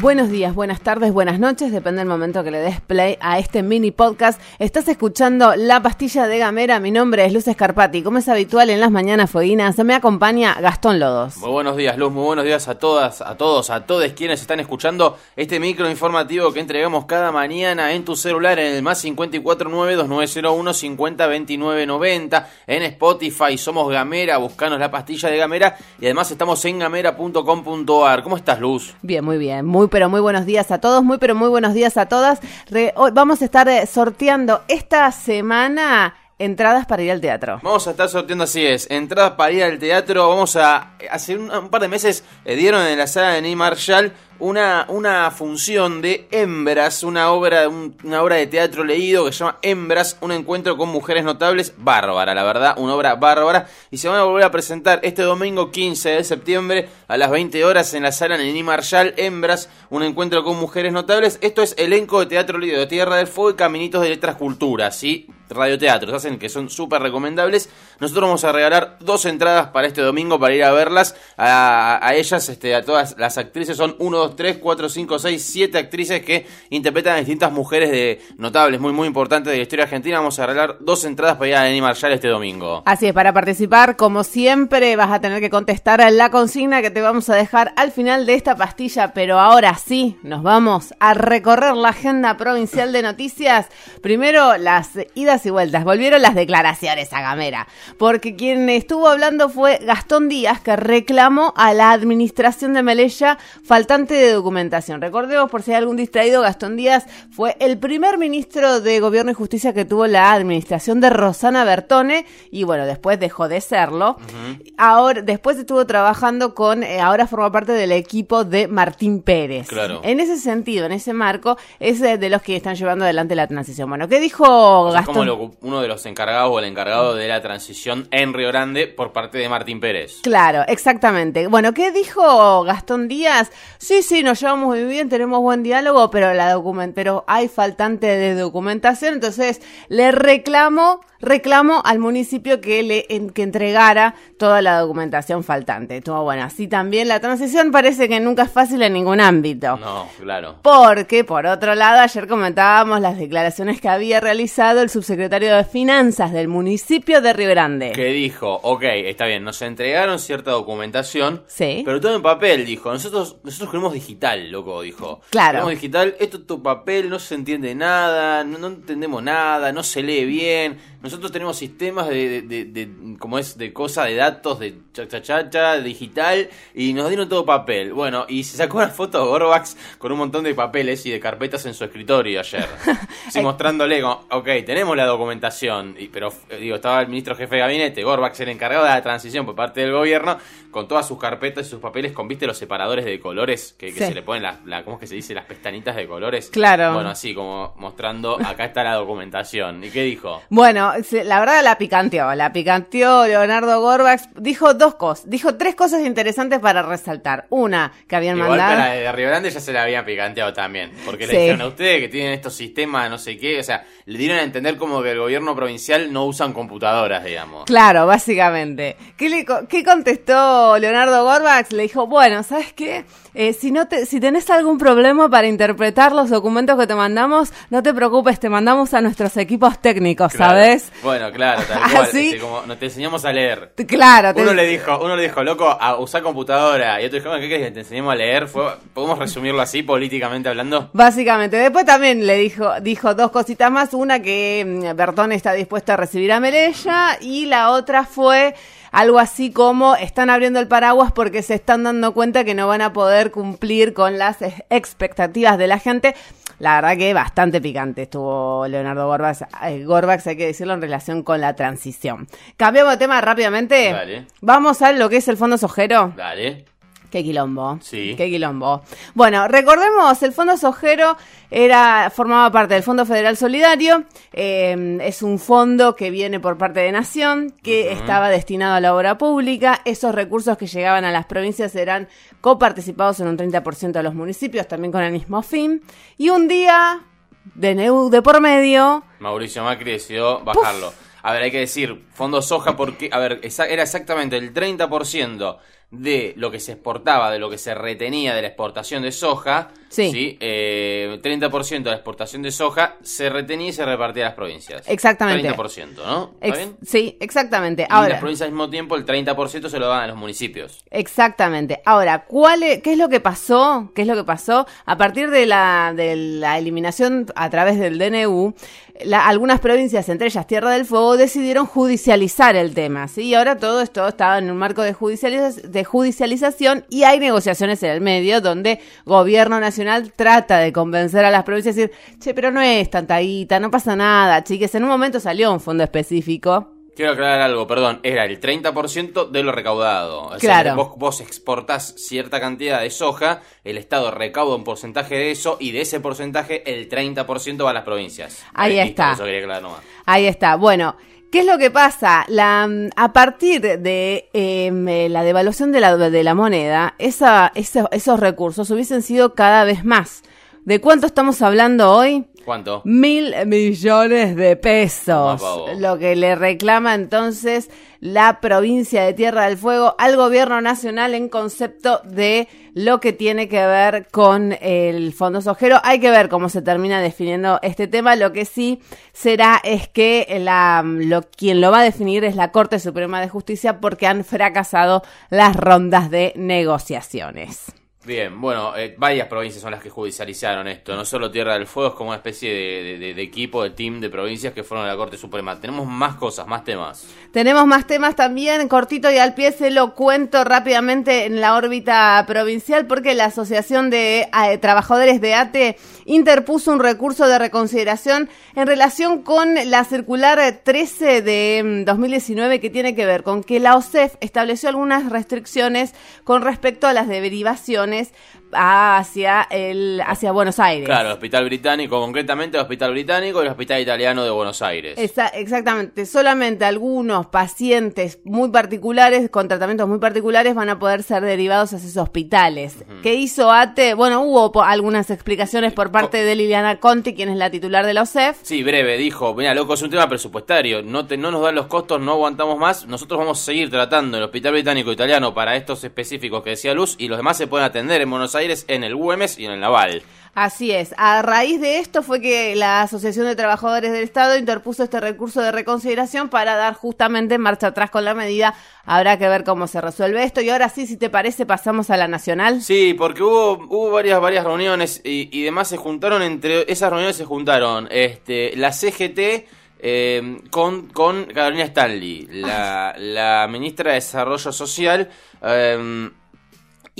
Buenos días, buenas tardes, buenas noches, depende del momento que le des play a este mini podcast. Estás escuchando La Pastilla de Gamera, mi nombre es Luz Escarpati. Como es habitual en las mañanas fueguinas, me acompaña Gastón Lodos. Muy buenos días, Luz, muy buenos días a todas, a todos, a todos quienes están escuchando este micro informativo que entregamos cada mañana en tu celular en el más 549-2901-502990, en Spotify, somos Gamera, buscanos La Pastilla de Gamera y además estamos en gamera.com.ar. ¿Cómo estás, Luz? Bien, muy bien, muy pero muy buenos días a todos, muy pero muy buenos días a todas. Hoy vamos a estar eh, sorteando esta semana entradas para ir al teatro. Vamos a estar sorteando, así es, entradas para ir al teatro. Vamos a, hace un, un par de meses, eh, dieron en la sala de Ney Marshall una, una función de Hembras, una obra, un- una obra de teatro leído que se llama Hembras, un encuentro con mujeres notables, bárbara, la verdad, una obra bárbara. Y se van a volver a presentar este domingo 15 de septiembre a las 20 horas en la sala Ney Marshall, Hembras, un encuentro con mujeres notables. Esto es elenco de teatro leído Tierra del Fuego y Caminitos de Letras Culturas, ¿sí? radioteatros hacen que son súper recomendables. Nosotros vamos a regalar dos entradas para este domingo para ir a verlas. A, a ellas, este, a todas las actrices, son 1, 2, 3, 4, 5, 6, 7 actrices que interpretan a distintas mujeres de notables, muy, muy importantes de la historia argentina. Vamos a regalar dos entradas para ir a Denis Marshall este domingo. Así es, para participar, como siempre, vas a tener que contestar a la consigna que te vamos a dejar al final de esta pastilla, pero ahora sí, nos vamos a recorrer la agenda provincial de noticias. Primero, las idas y vueltas. Volvieron las declaraciones a Gamera, porque quien estuvo hablando fue Gastón Díaz, que reclamó a la administración de Melella faltante de documentación. Recordemos, por si hay algún distraído, Gastón Díaz fue el primer ministro de Gobierno y Justicia que tuvo la administración de Rosana Bertone y bueno, después dejó de serlo. Ahora, después estuvo trabajando con, eh, ahora forma parte del equipo de Martín Pérez. Claro. En ese sentido, en ese marco, es eh, de los que están llevando adelante la transición. Bueno, ¿qué dijo O sea, es como Gastón? lo- uno de los encargados o el encargado de la transición en Río Grande por parte de Martín Pérez. Claro, exactamente. Bueno, ¿qué dijo Gastón Díaz? Sí, sí, nos llevamos muy bien, tenemos buen diálogo, pero la document pero hay faltante de documentación, entonces le reclamo, reclamo al municipio que le en- que entregara toda la documentación faltante. Estuvo bueno, así también la transición parece que nunca es fácil en ningún ámbito. No, claro. Porque, por otro lado, ayer comentábamos las declaraciones que había realizado el subsecretario de Finanzas del municipio de Río Grande. Que dijo, ok, está bien, nos entregaron cierta documentación, Sí. pero todo en papel, dijo. Nosotros nosotros queremos digital, loco, dijo. Claro. Queremos digital, esto es tu papel, no se entiende nada, no, no entendemos nada, no se lee bien. Nosotros tenemos sistemas de, de, de- de- como es, de cosa, de datos, de cha cha cha digital, y nos dieron todo papel. Bueno, y se sacó una foto de Gorbax con un montón de papeles y de carpetas en su escritorio ayer. Sí, mostrándole, como, ok, tenemos la documentación, y, pero eh, digo, estaba el ministro jefe de gabinete, Gorbax, el encargado de la transición por parte del gobierno, con todas sus carpetas y sus papeles, con, viste, los separadores de colores, que, que Sí. se le ponen las, la, ¿cómo es que se dice? Las pestañitas de colores. Claro. Bueno, así como mostrando, acá está la documentación. ¿Y qué dijo? Bueno, la verdad la picanteó, la picanteó Leonardo Gorbax. Dijo dos cosas, dijo tres cosas interesantes para resaltar. Una, que habían Igual mandado... para de Río Grande ya se la habían picanteado también. Porque Sí. le dijeron a ustedes que tienen estos sistemas, no sé qué. O sea, le dieron a entender como que el gobierno provincial no usan computadoras, digamos. Claro, básicamente. ¿Qué, le qué contestó Leonardo Gorbax? Le dijo, bueno, ¿sabes qué? Eh, si, no te, si tenés algún problema para interpretar los documentos que te mandamos, no te preocupes, te mandamos a nuestros equipos técnicos, Claro. ¿sabes? Bueno, claro, tal cual. Así- este, como, te enseñamos a leer. Claro, te- Uno le dijo, uno le dijo, loco, a usar computadora. Y otro dijo, "Bueno, ¿qué querés que te enseñemos a leer? Fue, ¿Podemos resumirlo así, políticamente hablando? Básicamente. Después también le dijo, dijo dos cositas más. Una que mm, Bertón está dispuesta a recibir a Melella y la otra fue algo así como están abriendo el paraguas porque se están dando cuenta que no van a poder cumplir con las expectativas de la gente. La verdad que bastante picante estuvo Leonardo Gorbax, eh, Gorbax, hay que decirlo, en relación con la transición. Cambiamos de tema rápidamente. Dale. Vamos a lo que es el Fondo Sojero. Dale. Qué quilombo. Sí. Qué quilombo. Bueno, recordemos, el Fondo Sojero era, formaba parte del Fondo Federal Solidario. eh, es un fondo que viene por parte de Nación, que estaba destinado a la obra pública. Esos recursos que llegaban a las provincias eran coparticipados en un 30% de los municipios, también con el mismo fin. Y un día DNU de por medio. Mauricio Macri decidió bajarlo. A ver, hay que decir, fondo soja porque, a ver, era exactamente el 30% de lo que se exportaba, de lo que se retenía de la exportación de soja. Sí. Eh, 30% de la exportación de soja se retenía y se repartía a las provincias. Exactamente. 30%, ¿no? ¿Está bien? sí, exactamente. y Ahora, las provincias al mismo tiempo el 30% se lo dan a los municipios. Exactamente. Ahora, ¿cuál es- ¿qué es lo que pasó? ¿Qué es lo que pasó? A partir de la, de la eliminación a través del DNU, la- algunas provincias, entre ellas Tierra del Fuego, decidieron judicializar el tema, ¿sí? Y ahora todo esto está en un marco de, judicializa- de judicialización y hay negociaciones en el medio donde gobierno nacional trata de convencer a las provincias y decir, che, pero no es tanta guita, no pasa nada, chiques. En un momento salió un fondo específico. Quiero aclarar algo, perdón, era el 30% de lo recaudado. O sea, Claro. vos, vos exportás cierta cantidad de soja, el Estado recauda un porcentaje de eso y de ese porcentaje el 30% va a las provincias. Ahí está. Eso quería aclarar nomás. Ahí está. Bueno, ¿qué es lo que pasa? La, mm, a partir de em, eh, la devaluación de la, de la moneda, esa, esa- esos recursos hubiesen sido cada vez más. ¿De cuánto estamos hablando hoy? ¿Cuánto? Mil millones de pesos. Lo que le reclama entonces la provincia de Tierra del Fuego al gobierno nacional en concepto de lo que tiene que ver con el fondo sojero. Hay que ver cómo se termina definiendo este tema. Lo que sí será es que la, lo, quien lo va a definir es la Corte Suprema de Justicia porque han fracasado las rondas de negociaciones. Bien, bueno, eh, varias provincias son las que judicializaron esto. No solo Tierra del Fuego, es como una especie de, equipo, de team de provincias que fueron a la Corte Suprema. Tenemos más cosas, más temas. Tenemos más temas también, cortito y al pie se lo cuento rápidamente en la órbita provincial porque la Asociación de eh, Trabajadores de ATE interpuso un recurso de reconsideración en relación con la circular 13 de mm, 2019 que tiene que ver con que la OSEF estableció algunas restricciones con respecto a las derivaciones hacia el hacia Buenos Aires. Claro, el Hospital Británico, concretamente el Hospital Británico y el Hospital Italiano de Buenos Aires. Esa- exactamente, solamente algunos pacientes muy particulares, con tratamientos muy particulares, van a poder ser derivados a esos hospitales. ¿Qué hizo ATE? Bueno, hubo po- algunas explicaciones por parte de Liliana Conti, quien es la titular de la OSEF. Sí, breve, dijo, mira, loco, es un tema presupuestario, no, te, no nos dan los costos, no aguantamos más, nosotros vamos a seguir tratando el Hospital Británico Italiano para estos específicos que decía Luz y los demás se pueden atender en Buenos Aires, en el Güemes y en el Naval. Así es. A raíz de esto fue que la Asociación de Trabajadores del Estado interpuso este recurso de reconsideración para dar justamente marcha atrás con la medida. Habrá que ver cómo se resuelve esto. Y ahora sí, si te parece, pasamos a la nacional. Sí, porque hubo, hubo varias, varias reuniones y, y demás se juntaron, entre esas reuniones se juntaron este, la CGT eh, con, con Carolina Stanley, la, la ministra de Desarrollo Social. eh,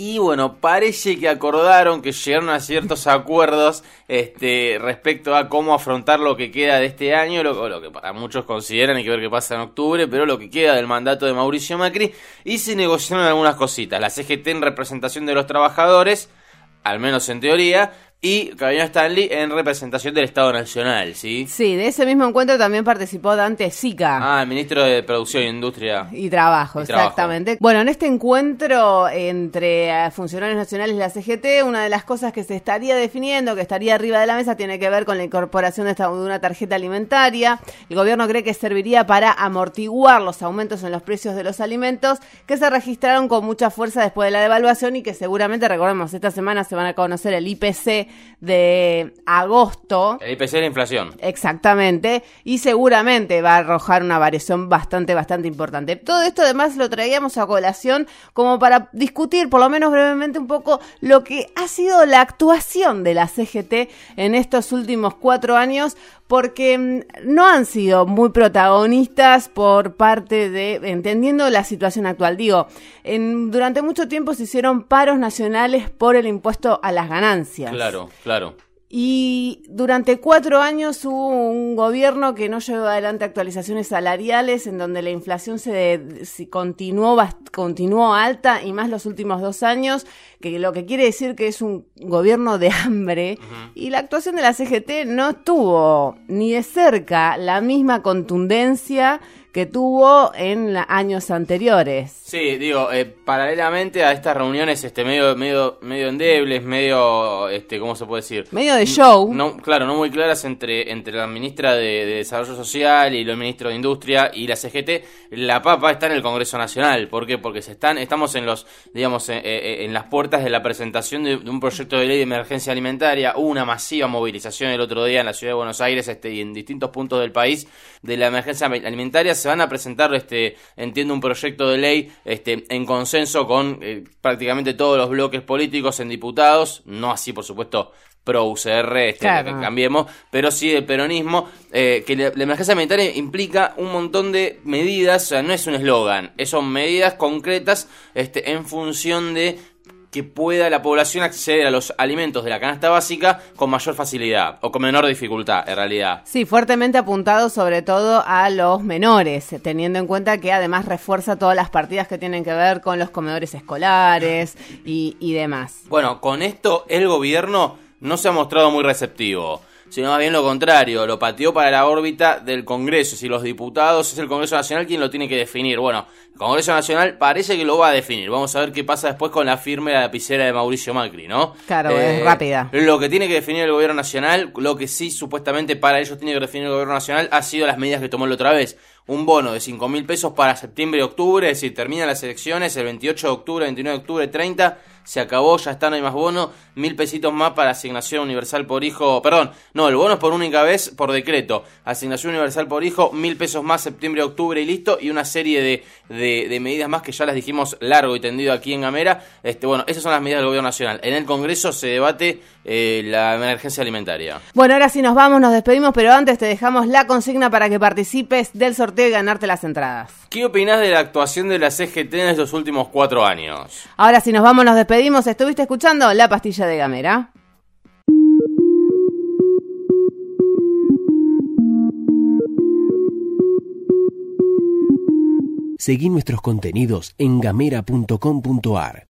y bueno, parece que acordaron que llegaron a ciertos acuerdos este, respecto a cómo afrontar lo que queda de este año, lo, lo que para muchos consideran, hay que ver qué pasa en octubre, pero lo que queda del mandato de Mauricio Macri, y se negociaron algunas cositas. La CGT en representación de los trabajadores, al menos en teoría, y Carolina Stanley en representación del Estado Nacional, ¿sí? Sí, de ese mismo encuentro también participó Dante Sica. Ah, el ministro de Producción e Industria. Y trabajo, Y trabajo. exactamente. Bueno, en este encuentro entre eh, funcionarios nacionales y la CGT, una de las cosas que se estaría definiendo, que estaría arriba de la mesa, tiene que ver con la incorporación de, esta- de una tarjeta alimentaria. El gobierno cree que serviría para amortiguar los aumentos en los precios de los alimentos que se registraron con mucha fuerza después de la devaluación y que seguramente, recordemos, esta semana se van a conocer el IPC de agosto. El IPC es la inflación. Exactamente, y seguramente va a arrojar una variación bastante, bastante importante. Todo esto además lo traíamos a colación como para discutir, por lo menos brevemente, un poco lo que ha sido la actuación de la CGT en estos últimos cuatro años, porque mm, no han sido muy protagonistas por parte de, entendiendo la situación actual. Digo, en, durante mucho tiempo se hicieron paros nacionales por el impuesto a las ganancias. Claro, claro. Y durante cuatro años hubo un gobierno que no llevó adelante actualizaciones salariales, en donde la inflación se, se continuó, continuó alta y más los últimos dos años, que lo que quiere decir que es un gobierno de hambre. Y la actuación de la CGT no tuvo ni de cerca la misma contundencia que tuvo en años anteriores. Sí, digo, eh, paralelamente a estas reuniones este medio medio medio endebles, medio este ¿cómo se puede decir? Medio de show. No, claro, no muy claras entre entre la ministra de, Desarrollo Social y los ministros de Industria y la CGT, la papa está en el Congreso Nacional, ¿por qué? Porque se están estamos en los digamos en, en las puertas de la presentación de, un proyecto de ley de emergencia alimentaria, hubo una masiva movilización el otro día en la ciudad de Buenos Aires este y en distintos puntos del país de la emergencia alimentaria se van a presentar, este, entiendo, un proyecto de ley este, en consenso con eh, prácticamente todos los bloques políticos en diputados, no así, por supuesto, pro UCR, este, que cambiemos, pero sí el peronismo, eh, que la, emergencia alimentaria implica un montón de medidas, o sea, no es un eslogan, son medidas concretas este, en función de que pueda la población acceder a los alimentos de la canasta básica con mayor facilidad o con menor dificultad, en realidad. Sí, fuertemente apuntado sobre todo a los menores, teniendo en cuenta que además refuerza todas las partidas que tienen que ver con los comedores escolares y, y demás. Bueno, con esto el gobierno no se ha mostrado muy receptivo sino más bien lo contrario, lo pateó para la órbita del Congreso. Si los diputados es el Congreso Nacional quien lo tiene que definir. Bueno, el Congreso Nacional parece que lo va a definir. Vamos a ver qué pasa después con la firme la lapicera de Mauricio Macri, ¿no? Claro, es eh, rápida. Lo que tiene que definir el Gobierno Nacional, lo que sí supuestamente para ellos tiene que definir el Gobierno Nacional, ha sido las medidas que tomó la otra vez un bono de 5 mil pesos para septiembre y octubre, es decir, terminan las elecciones el 28 de octubre, 29 de octubre, 30, se acabó, ya está, no hay más bono, mil pesitos más para asignación universal por hijo, perdón, no, el bono es por única vez por decreto, asignación universal por hijo, mil pesos más septiembre, octubre y listo, y una serie de, de, medidas más que ya las dijimos largo y tendido aquí en Gamera, este, bueno, esas son las medidas del gobierno nacional. En el Congreso se debate eh, la emergencia alimentaria. Bueno, ahora sí nos vamos, nos despedimos, pero antes te dejamos la consigna para que participes del sorteo y ganarte las entradas. ¿Qué opinas de la actuación de la CGT en estos últimos cuatro años? Ahora sí nos vamos, nos despedimos. ¿Estuviste escuchando La Pastilla de Gamera? Seguí nuestros contenidos en gamera.com.ar.